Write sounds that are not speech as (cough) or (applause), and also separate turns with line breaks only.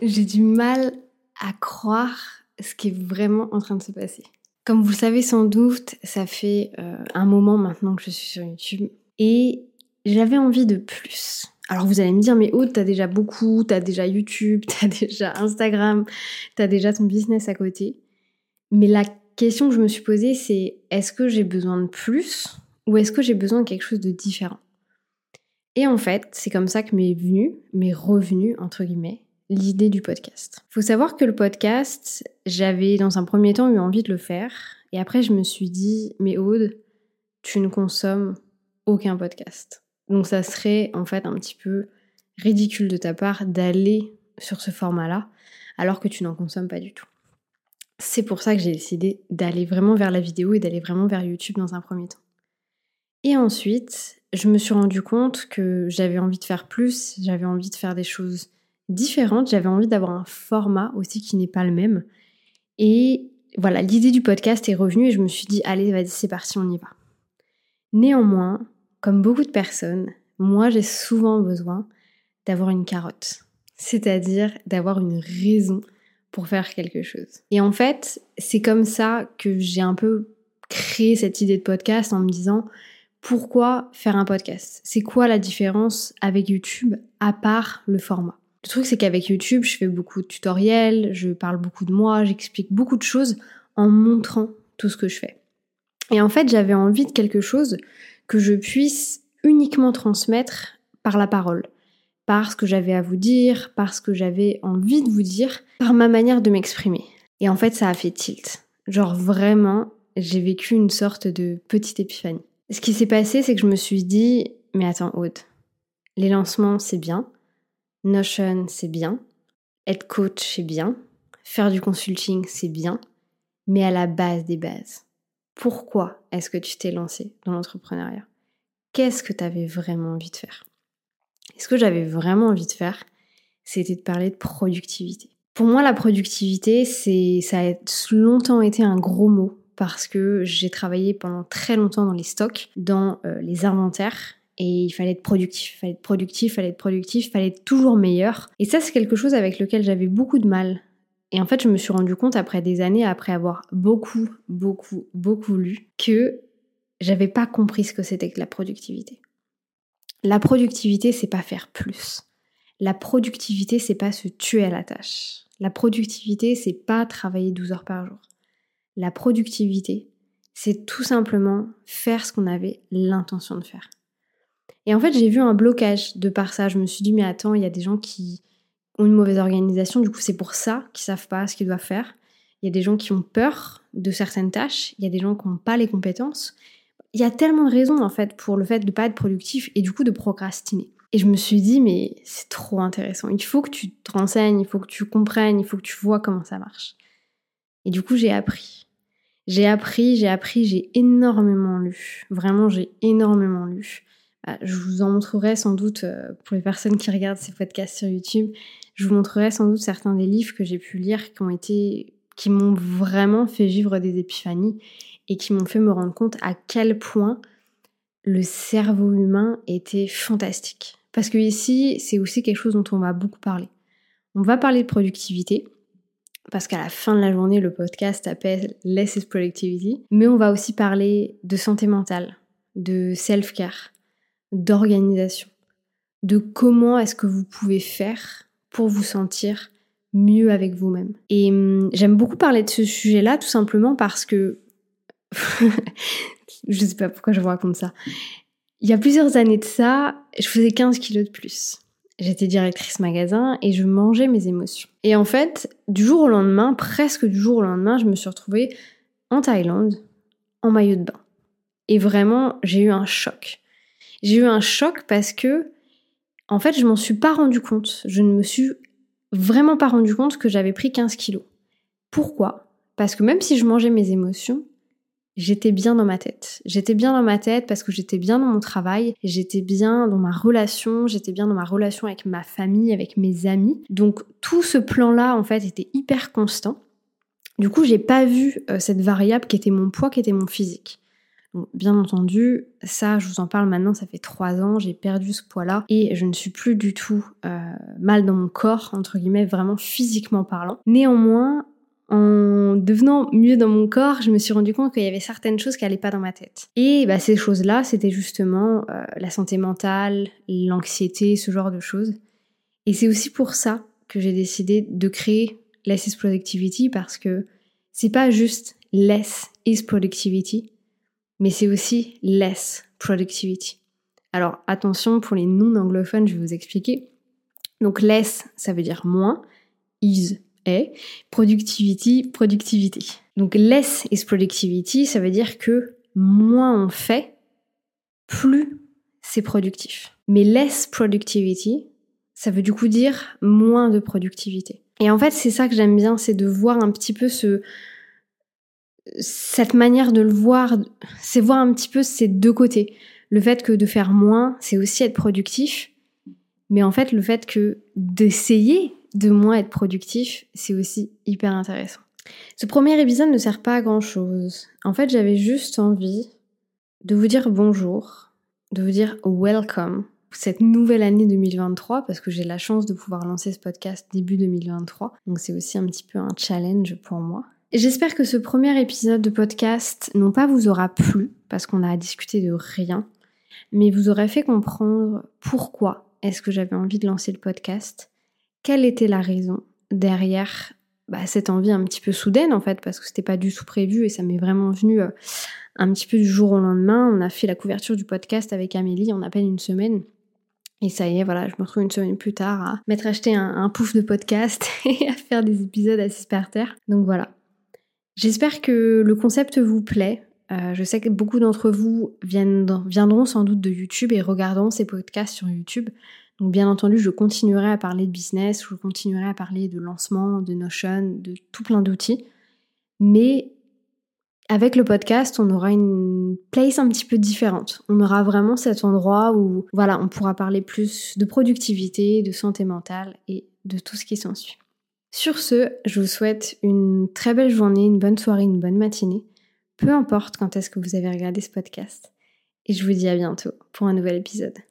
J'ai du mal à croire ce qui est vraiment en train de se passer. Comme vous le savez sans doute, ça fait euh, un moment maintenant que je suis sur YouTube et j'avais envie de plus. Alors vous allez me dire, mais Aude, t'as déjà beaucoup, t'as déjà YouTube, (laughs) t'as déjà Instagram, t'as déjà ton business à côté. Mais la question que je me suis posée, c'est est-ce que j'ai besoin de plus ou est-ce que j'ai besoin de quelque chose de différent? Et en fait, c'est comme ça que m'est venu, m'est revenu, entre guillemets, l'idée du podcast. Faut savoir que le podcast, j'avais dans un premier temps eu envie de le faire. Et après, je me suis dit, mais Aude, tu ne consommes aucun podcast. Donc ça serait en fait un petit peu ridicule de ta part d'aller sur ce format-là alors que tu n'en consommes pas du tout. C'est pour ça que j'ai décidé d'aller vraiment vers la vidéo et d'aller vraiment vers YouTube dans un premier temps. Et ensuite, je me suis rendu compte que j'avais envie de faire plus, j'avais envie de faire des choses différentes, j'avais envie d'avoir un format aussi qui n'est pas le même. Et voilà, l'idée du podcast est revenue et je me suis dit, allez, vas-y, c'est parti, on y va. Néanmoins, comme beaucoup de personnes, moi j'ai souvent besoin d'avoir une carotte, c'est-à-dire d'avoir une raison pour faire quelque chose. Et en fait, c'est comme ça que j'ai un peu créé cette idée de podcast en me disant pourquoi faire un podcast? C'est quoi la différence avec YouTube à part le format? Le truc c'est qu'avec YouTube, je fais beaucoup de tutoriels, je parle beaucoup de moi, j'explique beaucoup de choses en montrant tout ce que je fais. Et en fait, j'avais envie de quelque chose que je puisse uniquement transmettre par la parole, par ce que j'avais à vous dire, par ce que j'avais envie de vous dire, par ma manière de m'exprimer. Et en fait, ça a fait tilt. Genre vraiment, j'ai vécu une sorte de petite épiphanie. Ce qui s'est passé, c'est que je me suis dit, mais attends, Aude, les lancements, c'est bien, Notion, c'est bien, être coach, c'est bien, faire du consulting, c'est bien, mais à la base des bases, pourquoi est-ce que tu t'es lancé dans l'entrepreneuriat? Qu'est-ce que tu avais vraiment envie de faire? Et ce que j'avais vraiment envie de faire, c'était de parler de productivité. Pour moi, la productivité, c'est ça a longtemps été un gros mot parce que j'ai travaillé pendant très longtemps dans les stocks, dans euh, les inventaires, et il fallait être productif, il fallait être productif, fallait être productif, fallait être toujours meilleur. Et ça, c'est quelque chose avec lequel j'avais beaucoup de mal et en fait, je me suis rendu compte après des années, après avoir beaucoup, beaucoup, beaucoup lu, que j'avais pas compris ce que c'était que la productivité. La productivité, c'est pas faire plus. La productivité, c'est pas se tuer à la tâche. La productivité, c'est pas travailler 12 heures par jour. La productivité, c'est tout simplement faire ce qu'on avait l'intention de faire. Et en fait, j'ai vu un blocage de par ça. Je me suis dit, mais attends, il y a des gens qui, une mauvaise organisation. Du coup, c'est pour ça qu'ils savent pas ce qu'ils doivent faire. Il y a des gens qui ont peur de certaines tâches. Il y a des gens qui n'ont pas les compétences. Il y a tellement de raisons en fait pour le fait de ne pas être productif et du coup de procrastiner. Et je me suis dit mais c'est trop intéressant. Il faut que tu te renseignes, il faut que tu comprennes, il faut que tu vois comment ça marche. Et du coup j'ai appris. J'ai appris, j'ai appris, j'ai énormément lu. Vraiment j'ai énormément lu. Bah, je vous en montrerai sans doute euh, pour les personnes qui regardent ces podcasts sur YouTube. Je vous montrerai sans doute certains des livres que j'ai pu lire qui ont été, qui m'ont vraiment fait vivre des épiphanies et qui m'ont fait me rendre compte à quel point le cerveau humain était fantastique. Parce que ici, c'est aussi quelque chose dont on va beaucoup parler. On va parler de productivité, parce qu'à la fin de la journée, le podcast s'appelle Less is Productivity, mais on va aussi parler de santé mentale, de self-care, d'organisation, de comment est-ce que vous pouvez faire pour vous sentir mieux avec vous-même. Et hum, j'aime beaucoup parler de ce sujet-là tout simplement parce que (laughs) je sais pas pourquoi je vous raconte ça. Il y a plusieurs années de ça, je faisais 15 kilos de plus. J'étais directrice magasin et je mangeais mes émotions. Et en fait, du jour au lendemain, presque du jour au lendemain, je me suis retrouvée en Thaïlande, en maillot de bain. Et vraiment, j'ai eu un choc. J'ai eu un choc parce que en fait, je m'en suis pas rendu compte. Je ne me suis vraiment pas rendu compte que j'avais pris 15 kilos. Pourquoi? Parce que même si je mangeais mes émotions, j'étais bien dans ma tête. J'étais bien dans ma tête parce que j'étais bien dans mon travail, j'étais bien dans ma relation, j'étais bien dans ma relation avec ma famille, avec mes amis. Donc tout ce plan-là, en fait, était hyper constant. Du coup, j'ai pas vu euh, cette variable qui était mon poids, qui était mon physique. Bien entendu, ça, je vous en parle maintenant, ça fait trois ans, j'ai perdu ce poids-là et je ne suis plus du tout euh, mal dans mon corps, entre guillemets, vraiment physiquement parlant. Néanmoins, en devenant mieux dans mon corps, je me suis rendu compte qu'il y avait certaines choses qui n'allaient pas dans ma tête. Et bah, ces choses-là, c'était justement euh, la santé mentale, l'anxiété, ce genre de choses. Et c'est aussi pour ça que j'ai décidé de créer Less is Productivity parce que c'est pas juste Less is Productivity, mais c'est aussi less productivity. Alors attention, pour les non-anglophones, je vais vous expliquer. Donc less, ça veut dire moins, is est, productivity, productivité. Donc less is productivity, ça veut dire que moins on fait, plus c'est productif. Mais less productivity, ça veut du coup dire moins de productivité. Et en fait, c'est ça que j'aime bien, c'est de voir un petit peu ce, cette manière de le voir, c'est voir un petit peu ces deux côtés. Le fait que de faire moins, c'est aussi être productif, mais en fait, le fait que d'essayer de moins être productif, c'est aussi hyper intéressant. Ce premier épisode ne sert pas à grand chose. En fait, j'avais juste envie de vous dire bonjour, de vous dire welcome cette nouvelle année 2023 parce que j'ai la chance de pouvoir lancer ce podcast début 2023. Donc c'est aussi un petit peu un challenge pour moi. J'espère que ce premier épisode de podcast non pas vous aura plu, parce qu'on a discuté de rien, mais vous aura fait comprendre pourquoi est-ce que j'avais envie de lancer le podcast, quelle était la raison derrière bah, cette envie un petit peu soudaine en fait, parce que c'était pas du tout prévu et ça m'est vraiment venu euh, un petit peu du jour au lendemain. On a fait la couverture du podcast avec Amélie en à peine une semaine. Et ça y est, voilà, je me retrouve une semaine plus tard à m'être acheté un, un pouf de podcast (laughs) et à faire des épisodes assez par terre. Donc voilà, J'espère que le concept vous plaît. Euh, je sais que beaucoup d'entre vous viendront sans doute de YouTube et regarderont ces podcasts sur YouTube. Donc bien entendu, je continuerai à parler de business, je continuerai à parler de lancement, de Notion, de tout plein d'outils. Mais avec le podcast, on aura une place un petit peu différente. On aura vraiment cet endroit où voilà, on pourra parler plus de productivité, de santé mentale et de tout ce qui s'ensuit. Sur ce, je vous souhaite une très belle journée, une bonne soirée, une bonne matinée, peu importe quand est-ce que vous avez regardé ce podcast. Et je vous dis à bientôt pour un nouvel épisode.